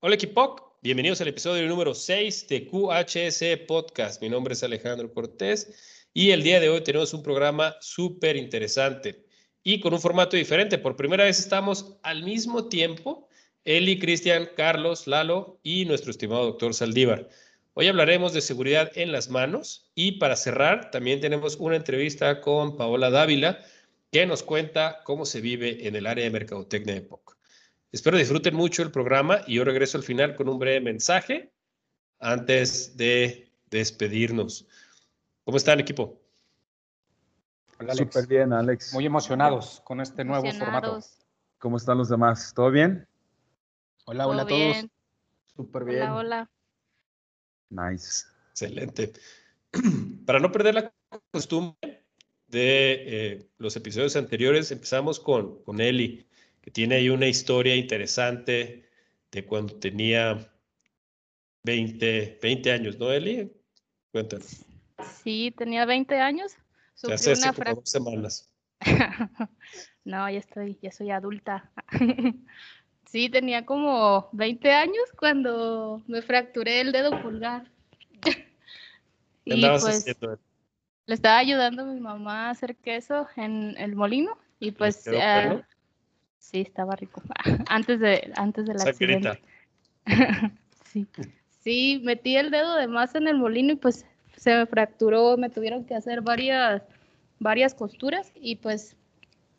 Hola equipo, bienvenidos al episodio número 6 de QHS Podcast. Mi nombre es Alejandro Cortés y el día de hoy tenemos un programa súper interesante y con un formato diferente. Por primera vez estamos al mismo tiempo, Eli, Cristian, Carlos, Lalo y nuestro estimado doctor Saldívar. Hoy hablaremos de seguridad en las manos y para cerrar también tenemos una entrevista con Paola Dávila que nos cuenta cómo se vive en el área de mercadotecnia de POC. Espero disfruten mucho el programa y yo regreso al final con un breve mensaje antes de despedirnos. ¿Cómo están, equipo? Hola, Súper bien, Alex. Muy emocionados con este nuevo formato. ¿Cómo están los demás? ¿Todo bien? Hola, hola a todos. Súper bien. Hola, hola. Nice. Excelente. Para no perder la costumbre de eh, los episodios anteriores, empezamos con, con Eli, que tiene ahí una historia interesante de cuando tenía 20, 20 años, ¿no, Eli? Cuéntanos. Sí, tenía 20 años. Se hace una como dos semanas. no, ya estoy, ya soy adulta. Sí, tenía como 20 años cuando me fracturé el dedo pulgar. y pues le estaba ayudando a mi mamá a hacer queso en el molino y pues uh, sí, estaba rico. antes de antes del accidente. sí. Sí, metí el dedo de más en el molino y pues se me fracturó, me tuvieron que hacer varias varias costuras y pues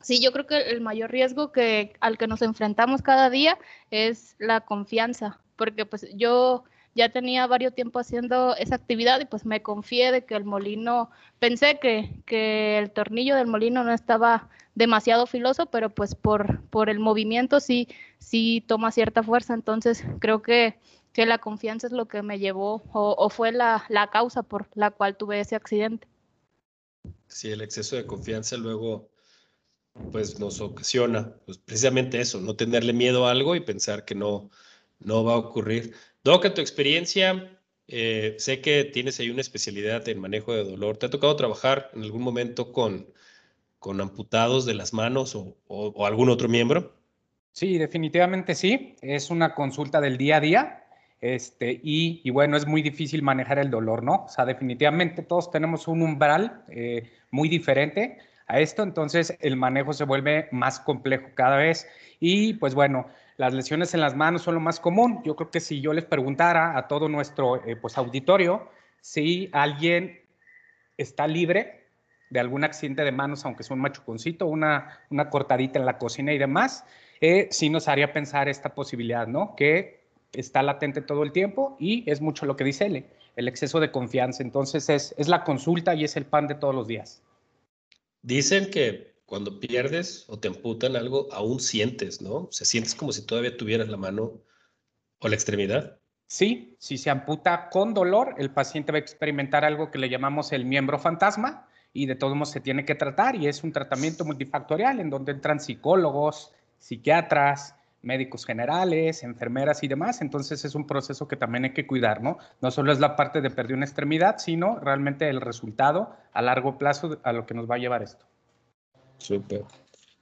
Sí, yo creo que el mayor riesgo que al que nos enfrentamos cada día es la confianza, porque pues yo ya tenía varios tiempo haciendo esa actividad y pues me confié de que el molino, pensé que, que el tornillo del molino no estaba demasiado filoso, pero pues por, por el movimiento sí, sí toma cierta fuerza, entonces creo que, que la confianza es lo que me llevó o, fue la, la causa por la cual tuve ese accidente. Sí, el exceso de confianza luego pues nos ocasiona pues, precisamente eso, no tenerle miedo a algo y pensar que no, no va a ocurrir. Doc, en tu experiencia, eh, sé que tienes ahí una especialidad en manejo de dolor. ¿Te ha tocado trabajar en algún momento con, con amputados de las manos o, o, algún otro miembro? Sí, definitivamente sí. Es una consulta del día a día. Este, y, y, bueno, es muy difícil manejar el dolor, ¿no? O sea, definitivamente todos tenemos un umbral eh, muy diferente a esto, entonces el manejo se vuelve más complejo cada vez. Y pues bueno, las lesiones en las manos son lo más común. Yo creo que si yo les preguntara a todo nuestro eh, pues, auditorio si alguien está libre de algún accidente de manos, aunque sea un machuconcito, una, una cortadita en la cocina y demás, eh, sí nos haría pensar esta posibilidad, ¿no? Que está latente todo el tiempo y es mucho lo que dice él, el exceso de confianza. Entonces es, es la consulta y es el pan de todos los días. Dicen que cuando pierdes o te amputan algo, aún sientes, ¿no? O sea, sientes como si todavía tuvieras la mano o la extremidad. Sí, si se amputa con dolor, el paciente va a experimentar algo que le llamamos el miembro fantasma y de todos modos se tiene que tratar y es un tratamiento multifactorial en donde entran psicólogos, psiquiatras, médicos generales, enfermeras y demás. Entonces es un proceso que también hay que cuidar, ¿no? No solo es la parte de perder una extremidad, sino realmente el resultado a largo plazo a lo que nos va a llevar esto. Súper.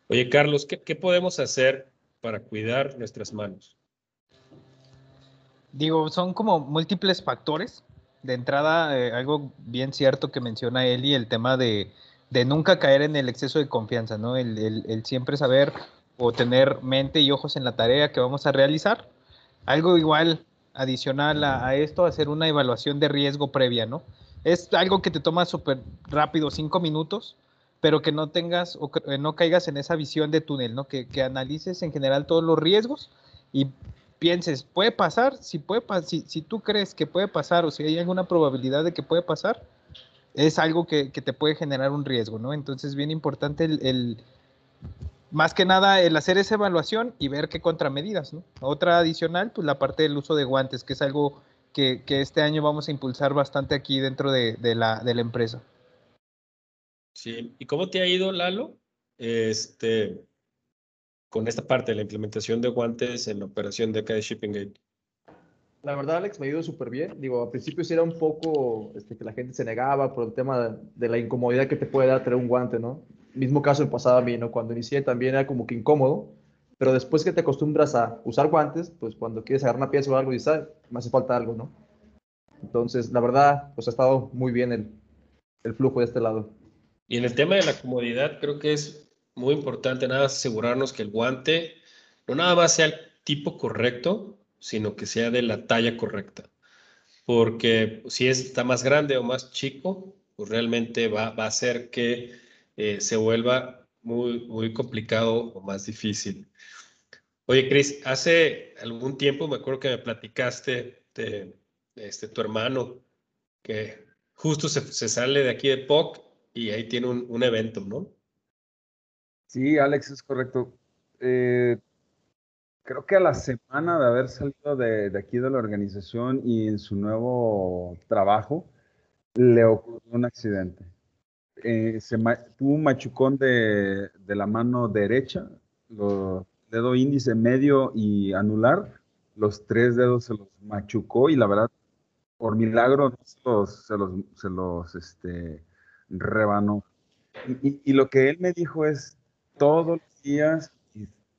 Oye, Carlos, ¿qué, podemos hacer para cuidar nuestras manos? Digo, son como múltiples factores. De entrada, eh, algo bien cierto que menciona Eli, el tema de, nunca caer en el exceso de confianza, ¿no? el siempre saber o tener mente y ojos en la tarea que vamos a realizar. Algo igual adicional a, esto, hacer una evaluación de riesgo previa, ¿no? Es algo que te toma súper rápido, cinco minutos, pero que no tengas o que no caigas en esa visión de túnel, ¿no? Que, analices en general todos los riesgos y pienses, ¿puede pasar? Si, puede, si, si tú crees que puede pasar o si hay alguna probabilidad de que puede pasar, es algo que, te puede generar un riesgo, ¿no? Entonces, bien importante el más que nada el hacer esa evaluación y ver qué contramedidas, ¿no? Otra adicional, pues la parte del uso de guantes, que es algo que, este año vamos a impulsar bastante aquí dentro de, la, de, la, empresa. Sí, ¿y cómo te ha ido, Lalo? Este, con esta parte de la implementación de guantes en la operación de acá de Shipping Gate. La verdad, Alex, me ha ido súper bien. Digo, a principio sí era un poco este, que la gente se negaba por el tema de, de, la incomodidad que te puede dar tener un guante, ¿no? mismo caso me pasaba a mí, ¿no? Cuando inicié también era como que incómodo, Pero después que te acostumbras a usar guantes, pues cuando quieres agarrar una pieza o algo, dices, ah, me hace falta algo, ¿no? Entonces, la verdad, pues ha estado muy bien el, el flujo de este lado. Y en el tema de la comodidad, creo que es muy importante nada asegurarnos que el guante no nada más sea el tipo correcto, sino que sea de la talla correcta. Porque si está más grande o más chico, pues realmente va, va a hacer que eh, se vuelva muy, muy complicado o más difícil. Oye, Cris, hace algún tiempo me acuerdo que me platicaste de, este, tu hermano, que justo se, se, sale de aquí de POC y ahí tiene un, un evento, ¿no? Sí, Alex, es correcto. Eh, creo que a la semana de haber salido de, aquí de la organización y en su nuevo trabajo, le ocurrió un accidente. Eh, tuvo un machucón de, la mano derecha, dedo índice, medio y anular, los tres dedos se los machucó y la verdad, por milagro, se los, se los, este, rebanó. Y, lo que él me dijo es, todos los días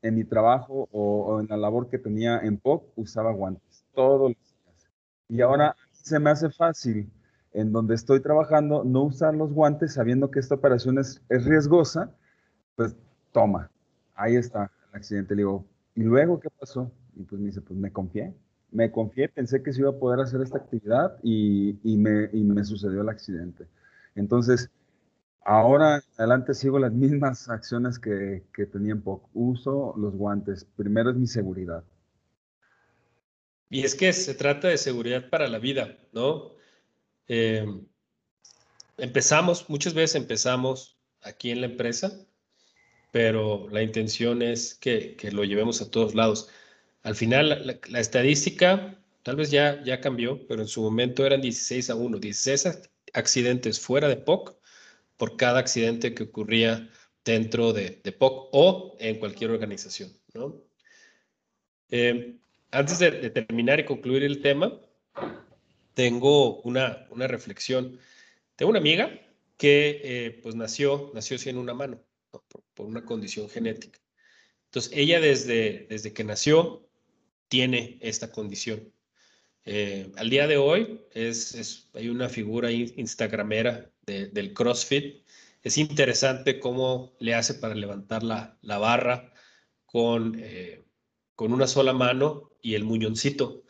en mi trabajo o, o, en la labor que tenía en POC usaba guantes, todos los días. Y ahora se me hace fácil en donde estoy trabajando no usar los guantes sabiendo que esta operación es, es riesgosa, pues toma, ahí está el accidente. Le digo, ¿y luego qué pasó? Y pues me dice, pues me confié, me confié, pensé que se iba a poder hacer esta actividad y, y, me, y me sucedió el accidente. Entonces, Ahora adelante sigo las mismas acciones que, que tenía en POC. Uso los guantes. Primero es mi seguridad. Y es que se trata de seguridad para la vida, ¿no? Eh, empezamos, muchas veces empezamos aquí en la empresa, pero la intención es que, que lo llevemos a todos lados. Al final, la, estadística tal vez ya, ya cambió, pero en su momento eran 16 a 1, 16 accidentes fuera de POC por cada accidente que ocurría dentro de, de POC o en cualquier organización. ¿no? Eh, antes de, de, terminar y concluir el tema, tengo una, una reflexión. Tengo una amiga que eh, pues nació, nació sin una mano, ¿no? por, por, una condición genética. Entonces, ella desde, desde que nació tiene esta condición. Eh, al día de hoy es, es, hay una figura instagramera de, del CrossFit. Es interesante cómo le hace para levantar la, la barra con, eh, con una sola mano y el muñoncito.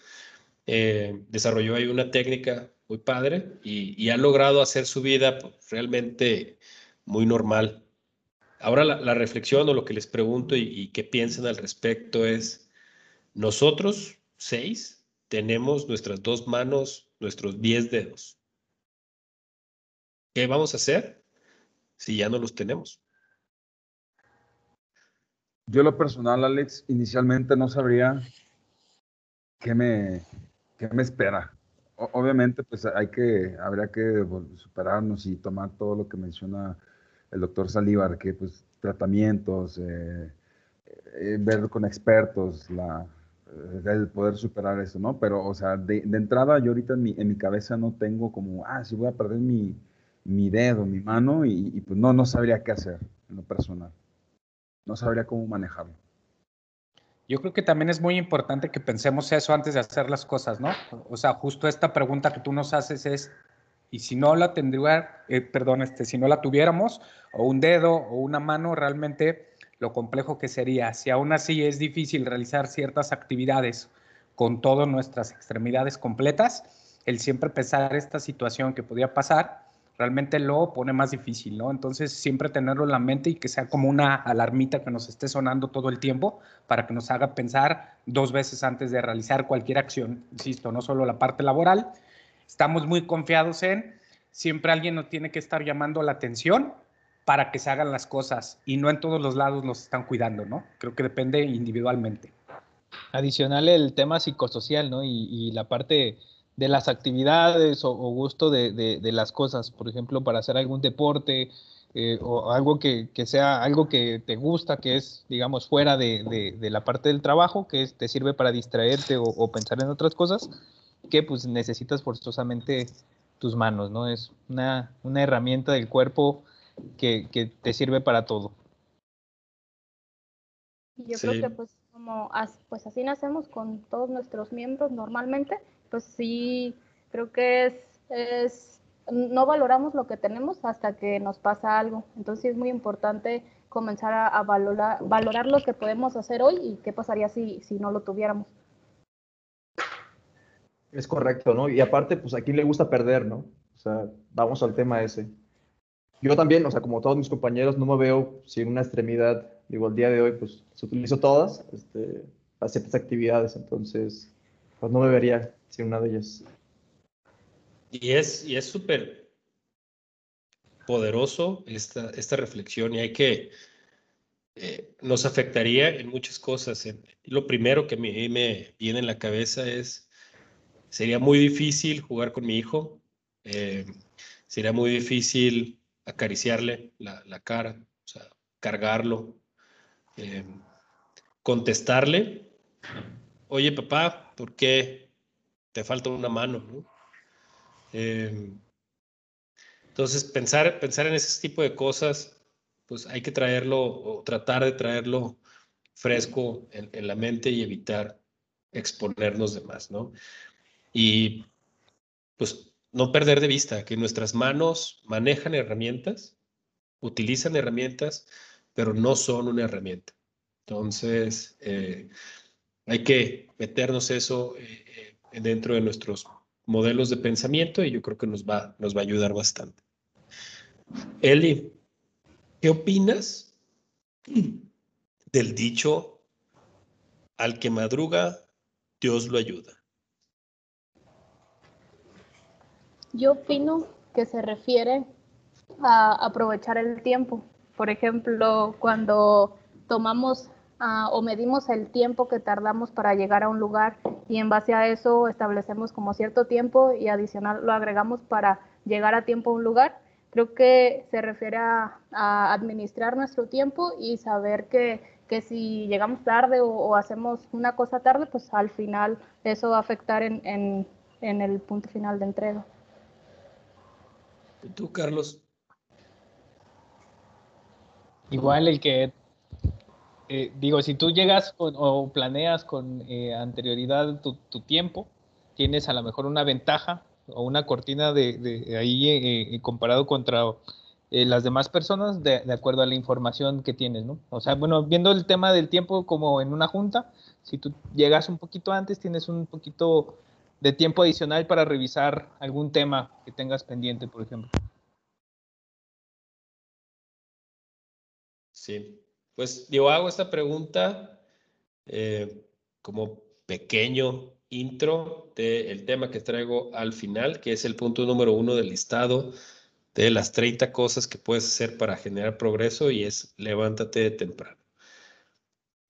Eh, desarrolló ahí una técnica muy padre y, y ha logrado hacer su vida pues, realmente muy normal. Ahora la, reflexión o lo que les pregunto y, y qué piensan al respecto es, nosotros seis tenemos nuestras dos manos, nuestros diez dedos. ¿Qué vamos a hacer si ya no los tenemos? Yo lo personal, Alex, inicialmente no sabría qué me, qué me espera. Obviamente, pues hay que, habría que superarnos y tomar todo lo que menciona el doctor Salívar, que pues tratamientos, eh, eh, ver con expertos la, el poder superar eso, ¿no? Pero, o sea, de, de, entrada yo ahorita en mi, en mi cabeza no tengo como, ah, si voy a perder mi, mi dedo, mi mano, y, pues no, no sabría qué hacer en lo personal. No sabría cómo manejarlo. Yo creo que también es muy importante que pensemos eso antes de hacer las cosas, ¿no? O sea, justo esta pregunta que tú nos haces es, y si no la tendría, eh, perdón, este, si no la tuviéramos, o un dedo o una mano, realmente lo complejo que sería. Si aún así es difícil realizar ciertas actividades con todas nuestras extremidades completas, el siempre pensar esta situación que podía pasar, realmente lo pone más difícil, ¿no? Entonces, siempre tenerlo en la mente y que sea como una alarmita que nos esté sonando todo el tiempo para que nos haga pensar dos veces antes de realizar cualquier acción, insisto, no solo la parte laboral. Estamos muy confiados en, siempre alguien nos tiene que estar llamando la atención para que se hagan las cosas y no en todos los lados nos están cuidando, ¿no? Creo que depende individualmente. Adicional el tema psicosocial, ¿no? Y, y la parte de las actividades o, o gusto de, de, de, las cosas, por ejemplo, para hacer algún deporte eh, o algo que, que, sea algo que te gusta, que es, digamos, fuera de, de la parte del trabajo, que es, te sirve para distraerte o, o pensar en otras cosas, que pues necesitas forzosamente tus manos, ¿no? Es una, una herramienta del cuerpo que, que te sirve para todo. Yo creo que pues como pues así nacemos con todos nuestros miembros normalmente, pues sí, creo que es, es no valoramos lo que tenemos hasta que nos pasa algo. Entonces es muy importante comenzar a, valorar, valorar lo que podemos hacer hoy y qué pasaría si, si no lo tuviéramos. Es correcto, ¿no? Y aparte, pues a quién le gusta perder, ¿no? O sea, vamos al tema ese. Yo también, o sea, como todos mis compañeros, no me veo sin una extremidad. Digo, el día de hoy, pues se utilizo todas este, para ciertas actividades, entonces, pues no me vería sin una de ellas. Y es y súper poderoso esta, esta reflexión y hay que, eh, nos afectaría en muchas cosas. Lo primero que me, me viene en la cabeza es, sería muy difícil jugar con mi hijo, eh, sería muy difícil acariciarle la, la cara, cargarlo, eh, contestarle, oye papá, ¿por qué te falta una mano? ¿no? Em, entonces, pensar, pensar en ese tipo de cosas, pues hay que traerlo tratar de traerlo fresco en, la mente y evitar exponernos de más, ¿no? Y pues no perder de vista que nuestras manos manejan herramientas, utilizan herramientas, pero no son una herramienta. Entonces, eh, hay que meternos eso eh, eh, dentro de nuestros modelos de pensamiento y yo creo que nos va, nos va a ayudar bastante. Eli, ¿qué opinas del dicho al que madruga, Dios lo ayuda? Yo opino que se refiere a aprovechar el tiempo. Por ejemplo, cuando tomamos Ah, o medimos el tiempo que tardamos para llegar a un lugar y en base a eso establecemos como cierto tiempo y adicional lo agregamos para llegar a tiempo a un lugar. Creo que se refiere a, administrar nuestro tiempo y saber que, que si llegamos tarde o, hacemos una cosa tarde, pues al final eso va a afectar en, en, en el punto final de entrega. ¿Y tú, Carlos? Igual el que eh, digo, si tú llegas o planeas con eh, anterioridad tu, tiempo, tienes a lo mejor una ventaja o una cortina de, ahí eh, comparado contra las demás personas de, acuerdo a la información que tienes, ¿no? O sea, bueno, viendo el tema del tiempo como en una junta, si tú llegas un poquito antes, tienes un poquito de tiempo adicional para revisar algún tema que tengas pendiente, por ejemplo. Sí, pues yo hago esta pregunta eh, como pequeño intro del tema que traigo al final, que es el punto número uno del listado de las 30 cosas que puedes hacer para generar progreso y es levántate temprano.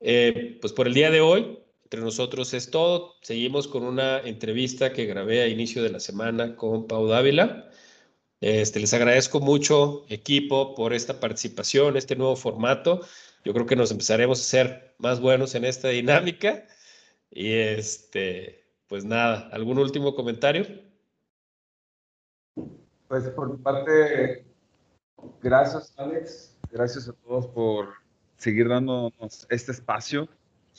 Eh, pues por el día de hoy, entre nosotros es todo. Seguimos con una entrevista que grabé a inicio de la semana con Pau Dávila. Este, les agradezco mucho, equipo, por esta participación, este nuevo formato yo creo que nos empezaremos a ser más buenos en esta dinámica. Y este, pues nada, ¿algún último comentario? Pues por mi parte, gracias Alex, gracias a todos por seguir dándonos este espacio.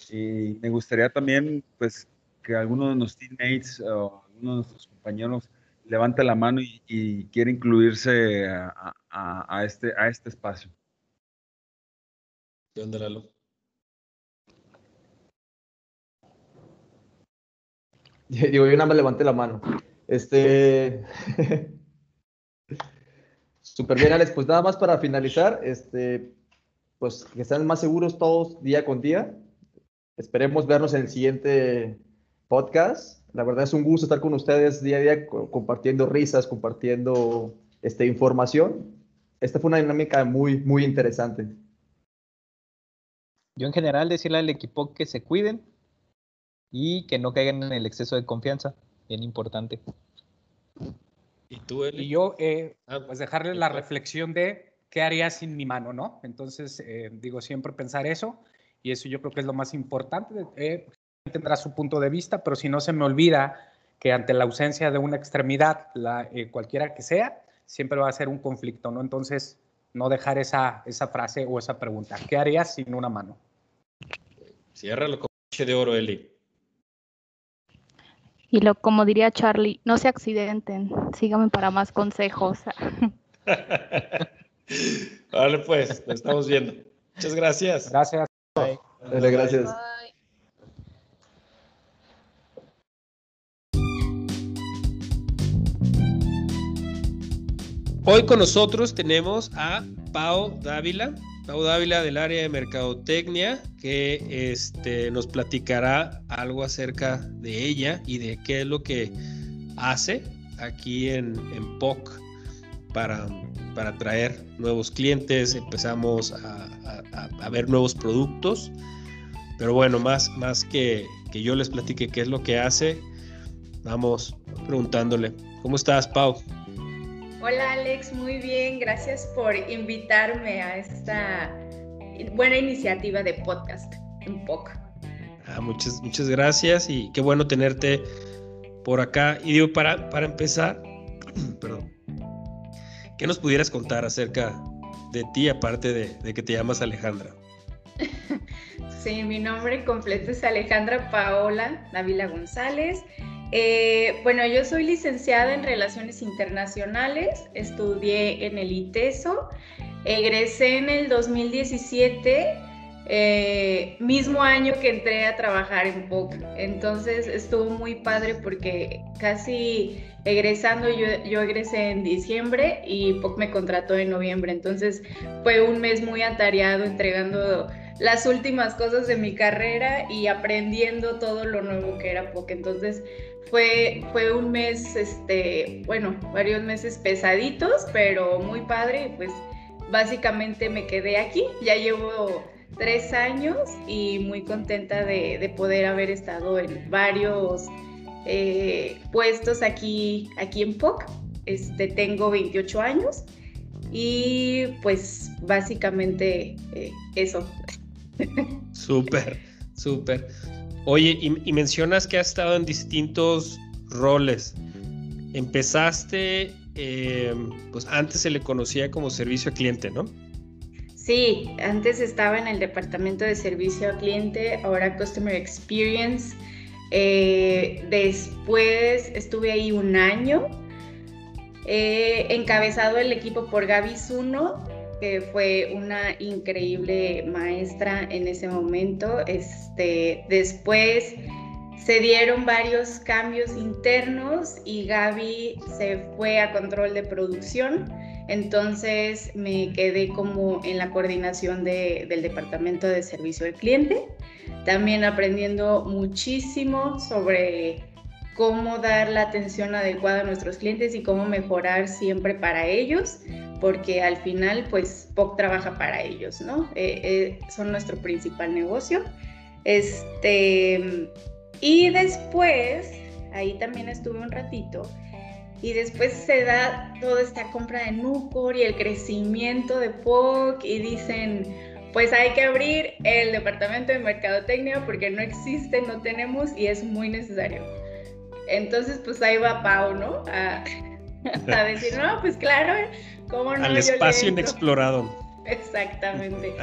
Y me gustaría también, pues, que alguno de nuestros teammates o alguno de nuestros compañeros levante la mano y, quiera incluirse a, este, a este espacio. ¿Qué onda, Lalo? Digo, yo nada más levanté la mano. Este. Súper bien, Alex. Pues nada más para finalizar, este, pues que estén más seguros todos día con día. Esperemos vernos en el siguiente podcast. La verdad es un gusto estar con ustedes día a día compartiendo risas, compartiendo este, información. Esta fue una dinámica muy, muy interesante yo en general decirle al equipo que se cuiden y que no caigan en el exceso de confianza, bien importante. ¿Y tú, Y yo, eh, ah, pues dejarle la reflexión de qué haría sin mi mano, ¿no? Entonces, eh, digo, siempre pensar eso, y eso yo creo que es lo más importante. Eh, tendrá su punto de vista, pero si no se me olvida que ante la ausencia de una extremidad, la, eh, cualquiera que sea, siempre va a ser un conflicto, ¿no? Entonces, no dejar esa, esa frase o esa pregunta. ¿Qué harías sin una mano? Ciérralo con de oro, Eli. Y lo, como diría Charlie, no se accidenten, síganme para más consejos. vale, pues, lo estamos viendo. Muchas gracias. Gracias. Dale, gracias. Hoy con nosotros tenemos a Pau Dávila, Pau Dávila del área de mercadotecnia, que este, nos platicará algo acerca de ella y de qué es lo que hace aquí en, en POC para, para atraer nuevos clientes, empezamos a, ver nuevos productos. Pero bueno, más, más que, que yo les platique qué es lo que hace, vamos preguntándole. ¿Cómo estás, Pau? Hola Alex, muy bien, gracias por invitarme a esta buena iniciativa de podcast en POC. Ah, muchas, muchas gracias y qué bueno tenerte por acá. Y digo, para, para empezar, perdón, ¿qué nos pudieras contar acerca de ti, aparte de, de que te llamas Alejandra? sí, mi nombre completo es Alejandra Paola Dávila González. Eh, bueno, yo soy licenciada en Relaciones Internacionales, estudié en el ITESO, egresé en el 2017, eh, mismo año que entré a trabajar en POC. Entonces estuvo muy padre porque casi egresando, yo, yo egresé en diciembre y POC me contrató en noviembre. Entonces fue un mes muy atareado entregando las últimas cosas de mi carrera y aprendiendo todo lo nuevo que era POC. Entonces fue, fue un mes, este, bueno, varios meses pesaditos, pero muy padre. Pues básicamente me quedé aquí. Ya llevo tres años y muy contenta de, poder haber estado en varios eh, puestos aquí, aquí en POC. Este, tengo 28 años y pues básicamente eh, eso. Súper, súper. Oye, y, mencionas que has estado en distintos roles. Empezaste, eh, pues antes se le conocía como servicio a cliente, ¿no? Sí, antes estaba en el departamento de servicio a cliente, ahora Customer Experience. Eh, después estuve ahí un año, encabezado el equipo por Gaby Zuno, que fue una increíble maestra en ese momento. Este, después se dieron varios cambios internos y Gaby se fue a control de producción. Entonces me quedé como en la coordinación del departamento de servicio al cliente, también aprendiendo muchísimo sobre cómo dar la atención adecuada a nuestros clientes y cómo mejorar siempre para ellos porque al final pues POC trabaja para ellos, ¿no? Eh, eh, son nuestro principal negocio. Este, y después, ahí también estuve un ratito, y después se da toda esta compra de Nucor y el crecimiento de POC y dicen, pues hay que abrir el departamento de mercadotecnia porque no existe, no tenemos y es muy necesario. Entonces, pues ahí va Pau, ¿no? A, a decir, no, pues claro, al espacio inexplorado. Exactamente.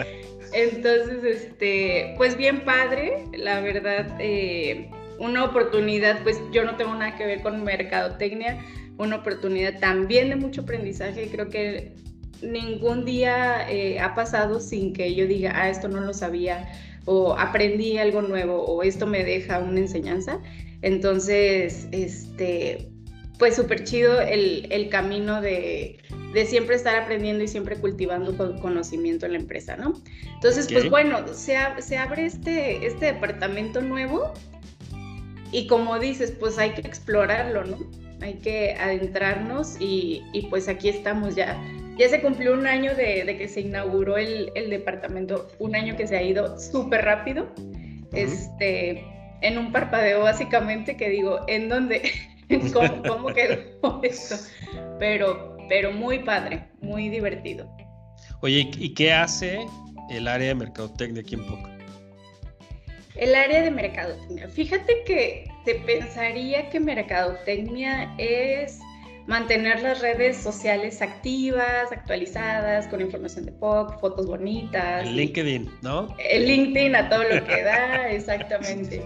Entonces, este, pues bien padre, la verdad, eh, una oportunidad, pues yo no tengo nada que ver con mercadotecnia, una oportunidad también de mucho aprendizaje, creo que ningún día eh, ha pasado sin que yo diga, ah, esto no lo sabía, o aprendí algo nuevo, o esto me deja una enseñanza. Entonces, este, pues súper chido el, el camino de, de siempre estar aprendiendo y siempre cultivando conocimiento en la empresa, ¿no? Entonces, pues bueno, se, se abre este, este departamento nuevo y como dices, pues hay que explorarlo, ¿no? Hay que adentrarnos y, y pues aquí estamos ya. Ya se cumplió un año de, de que se inauguró el, el, departamento, un año que se ha ido súper rápido, este, en un parpadeo básicamente que digo, ¿en dónde? ¿Cómo, cómo quedó esto? Pero pero muy padre, muy divertido. Oye, ¿y qué hace el área de mercadotecnia aquí en POC? El área de mercadotecnia. Fíjate que te pensaría que mercadotecnia es mantener las redes sociales activas, actualizadas, con información de POC, fotos bonitas. El LinkedIn, ¿no? El LinkedIn a todo lo que da, exactamente.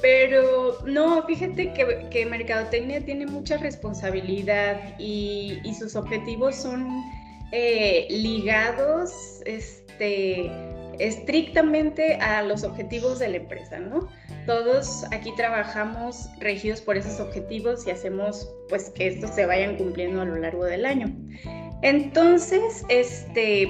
Pero no, fíjate que, que Mercadotecnia tiene mucha responsabilidad y, y sus objetivos son eh, ligados este, estrictamente a los objetivos de la empresa, ¿no? Todos aquí trabajamos regidos por esos objetivos y hacemos pues que estos se vayan cumpliendo a lo largo del año. Entonces, este,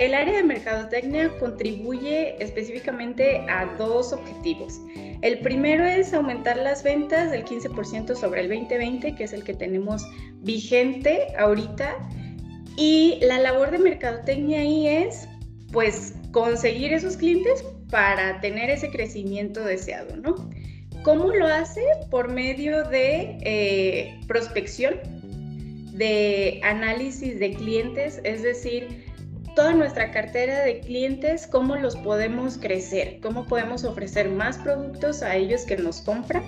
el área de mercadotecnia contribuye específicamente a dos objetivos. El primero es aumentar las ventas del 15% sobre el 2020, que es el que tenemos vigente ahorita. Y la labor de mercadotecnia ahí es, pues, conseguir esos clientes para tener ese crecimiento deseado, ¿no? ¿Cómo lo hace? Por medio de eh, prospección, de análisis de clientes, es decir, toda nuestra cartera de clientes, cómo los podemos crecer, cómo podemos ofrecer más productos a ellos que nos compran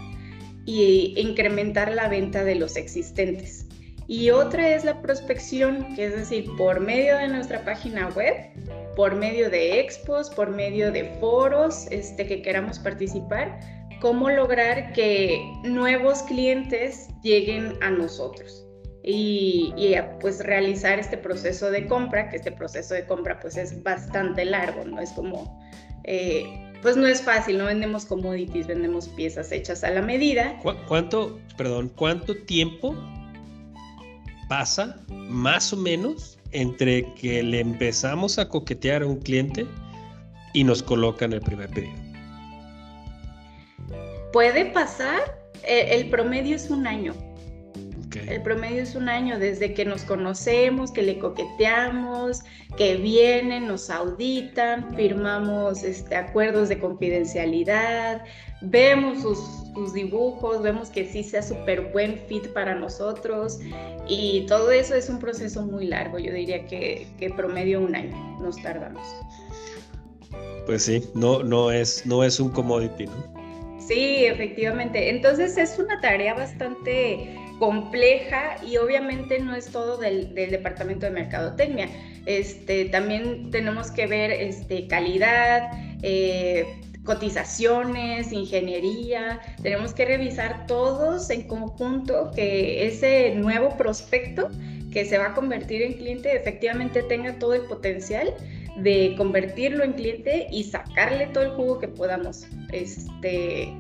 y incrementar la venta de los existentes. Y otra es la prospección, que es decir, por medio de nuestra página web, por medio de expos, por medio de foros este, que queramos participar, cómo lograr que nuevos clientes lleguen a nosotros y, pues realizar este proceso de compra, que este proceso de compra pues es bastante largo, no es como, eh, pues no es fácil, no vendemos commodities, vendemos piezas hechas a la medida. ¿Cuánto, perdón, cuánto tiempo pasa más o menos entre que le empezamos a coquetear a un cliente y nos colocan el primer pedido? Puede pasar, eh, el promedio es un año el promedio es un año desde que nos conocemos, que le coqueteamos, que vienen, nos auditan, firmamos este, acuerdos de confidencialidad, vemos sus, dibujos, vemos que sí sea súper buen fit para nosotros y todo eso es un proceso muy largo. Yo diría que, que promedio un año nos tardamos. Pues sí, no, no, es, no es un commodity, ¿no? Sí, efectivamente. Entonces es una tarea bastante compleja y obviamente no es todo del, departamento de mercadotecnia. Este, también tenemos que ver este, calidad, eh, cotizaciones, ingeniería, tenemos que revisar todos en conjunto que ese nuevo prospecto que se va a convertir en cliente efectivamente tenga todo el potencial de convertirlo en cliente y sacarle todo el jugo que podamos. Este,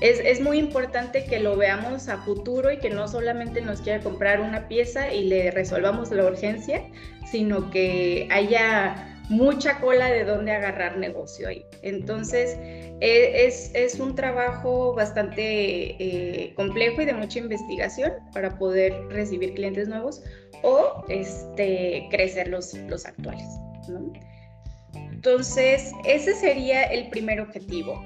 es, muy importante que lo veamos a futuro y que no solamente nos quiera comprar una pieza y le resolvamos la urgencia, sino que haya mucha cola de dónde agarrar negocio ahí. Entonces, e, es, un trabajo bastante eh, complejo y de mucha investigación para poder recibir clientes nuevos o este, crecer los, los actuales. Entonces, ese sería el primer objetivo,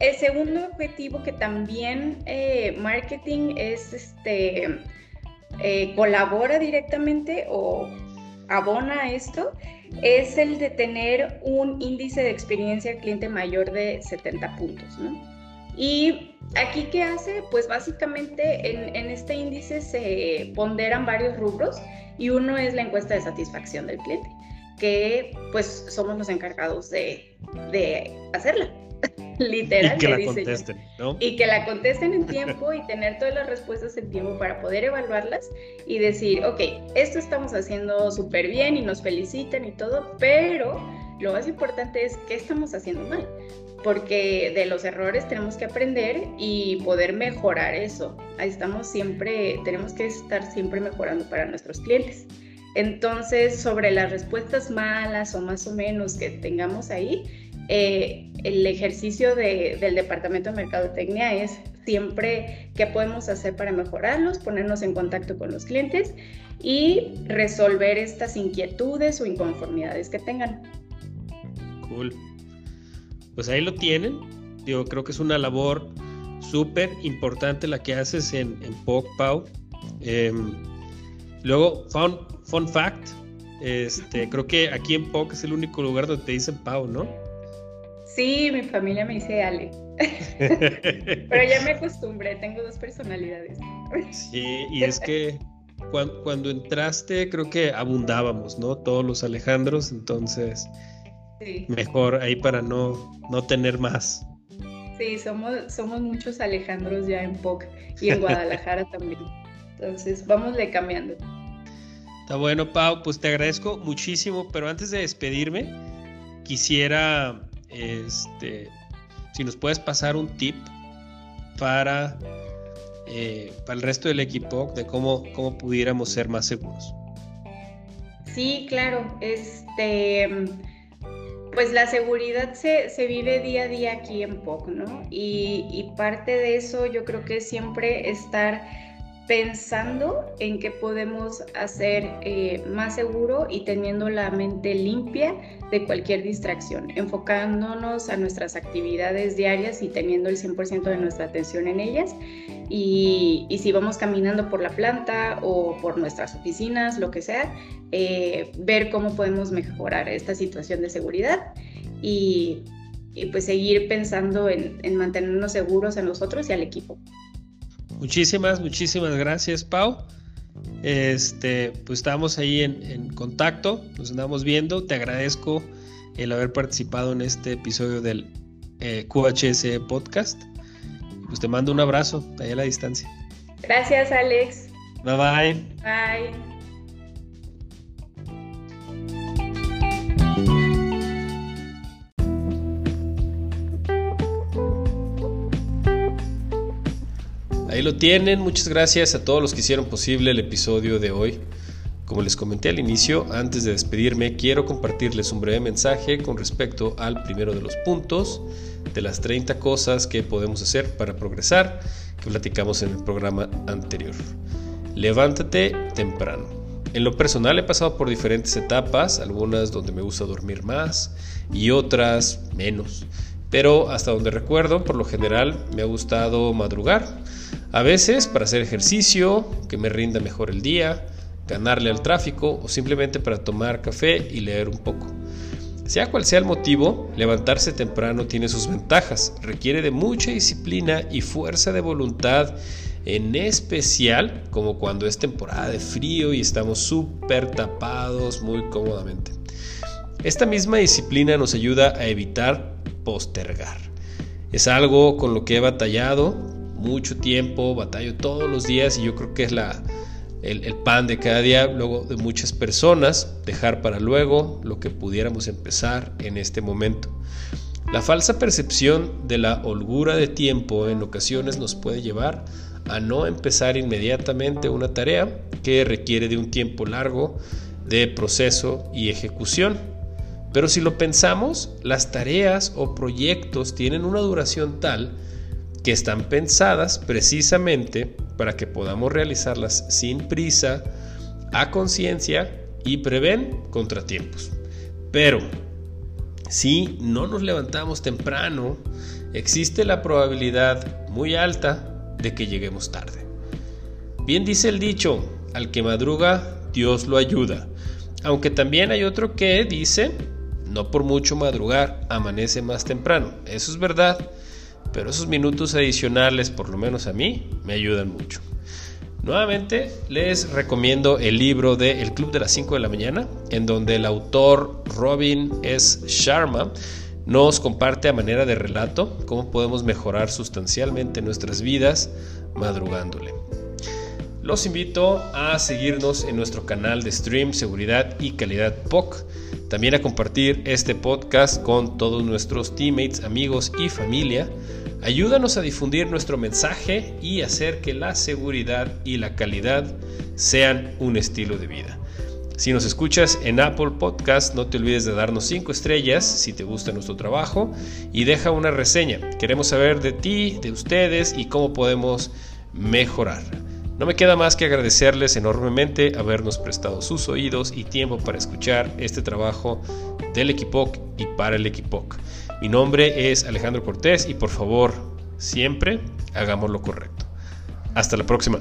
el segundo objetivo que también eh, marketing es este eh, colabora directamente o abona esto es el de tener un índice de experiencia al cliente mayor de 70 puntos, ¿no? Y aquí qué hace? Pues básicamente en, en, este índice se ponderan varios rubros y uno es la encuesta de satisfacción del cliente, que pues somos los encargados de, de hacerla. Literal. Y que la contesten, ¿no? Y que la contesten en tiempo y tener todas las respuestas en tiempo para poder evaluarlas y decir, ok, esto estamos haciendo súper bien y nos felicitan y todo, pero lo más importante es qué estamos haciendo mal. Porque de los errores tenemos que aprender y poder mejorar eso. Ahí estamos siempre, tenemos que estar siempre mejorando para nuestros clientes. Entonces, sobre las respuestas malas o más o menos que tengamos ahí, eh, el ejercicio del Departamento de Mercadotecnia es siempre qué podemos hacer para mejorarlos, ponernos en contacto con los clientes y resolver estas inquietudes o inconformidades que tengan. Cool. Pues ahí lo tienen. Yo creo que es una labor súper importante la que haces en, en Pau. Em, luego, fun, fun fact, este, creo que aquí en POC es el único lugar donde te dicen Pau, ¿no? Sí, mi familia me dice Ale. Pero ya me acostumbré, tengo dos personalidades. Sí, y es que cuando, entraste creo que abundábamos, ¿no? Todos los Alejandros, entonces mejor ahí para no, no tener más. Sí, somos, somos muchos Alejandros ya en POC y en Guadalajara también. Entonces, vámosle cambiando. Está bueno, Pau, pues te agradezco muchísimo, pero antes de despedirme, quisiera, este, si nos puedes pasar un tip para, eh, para el resto del equipo de cómo, cómo pudiéramos ser más seguros. Sí, claro. Este, pues la seguridad se, vive día a día aquí en POC, ¿no? Y, y parte de eso yo creo que siempre estar pensando en qué podemos hacer eh, más seguro y teniendo la mente limpia de cualquier distracción, enfocándonos a nuestras actividades diarias y teniendo el 100% de nuestra atención en ellas. Y, si vamos caminando por la planta o por nuestras oficinas, lo que sea, eh, ver cómo podemos mejorar esta situación de seguridad y, pues seguir pensando en, en mantenernos seguros a nosotros y al equipo. Muchísimas, muchísimas gracias, Pau. Este, pues estamos ahí en, contacto, nos andamos viendo. Te agradezco el haber participado en este episodio del eh, QHS Podcast. Pues te mando un abrazo allá a la distancia. Gracias, Alex. Bye bye. Bye. Ahí lo tienen, muchas gracias a todos los que hicieron posible el episodio de hoy. Como les comenté al inicio, antes de despedirme, quiero compartirles un breve mensaje con respecto al primero de los puntos de las 30 cosas que podemos hacer para progresar que platicamos en el programa anterior. Levántate temprano. En lo personal he pasado por diferentes etapas, algunas donde me gusta dormir más y otras menos. Pero hasta donde recuerdo, por lo general me ha gustado madrugar a veces para hacer ejercicio, que me rinda mejor el día, ganarle al tráfico o simplemente para tomar café y leer un poco. Sea cual sea el motivo, levantarse temprano tiene sus ventajas, requiere de mucha disciplina y fuerza de voluntad, en especial como cuando es temporada de frío y estamos súper tapados muy cómodamente. Esta misma disciplina nos ayuda a evitar postergar. Es algo con lo que he batallado mucho tiempo, batallo todos los días y yo creo que es la, el, el, pan de cada día, luego de muchas personas, dejar para luego lo que pudiéramos empezar en este momento. La falsa percepción de la holgura de tiempo en ocasiones nos puede llevar a no empezar inmediatamente una tarea que requiere de un tiempo largo de proceso y ejecución. Pero si lo pensamos, las tareas o proyectos tienen una duración tal que están pensadas precisamente para que podamos realizarlas sin prisa, a conciencia y prevén contratiempos. Pero si no nos levantamos temprano, existe la probabilidad muy alta de que lleguemos tarde. Bien dice el dicho, al que madruga, Dios lo ayuda. Aunque también hay otro que dice, no por mucho madrugar, amanece más temprano. Eso es verdad, pero esos minutos adicionales, por lo menos a mí, me ayudan mucho. Nuevamente les recomiendo el libro de El Club de las 5 de la mañana, en donde el autor Robin S. Sharma nos comparte a manera de relato cómo podemos mejorar sustancialmente nuestras vidas madrugándole. Los invito a seguirnos en nuestro canal de stream Seguridad y Calidad POC. También a compartir este podcast con todos nuestros teammates, amigos y familia Ayúdanos a difundir nuestro mensaje y hacer que la seguridad y la calidad sean un estilo de vida. Si nos escuchas en Apple Podcast, no te olvides de darnos 5 estrellas si te gusta nuestro trabajo y deja una reseña. Queremos saber de ti, de ustedes y cómo podemos mejorar. No me queda más que agradecerles enormemente habernos prestado sus oídos y tiempo para escuchar este trabajo del Equipoc y para el Equipoc. Mi nombre es Alejandro Cortés y por favor, siempre hagamos lo correcto. Hasta la próxima.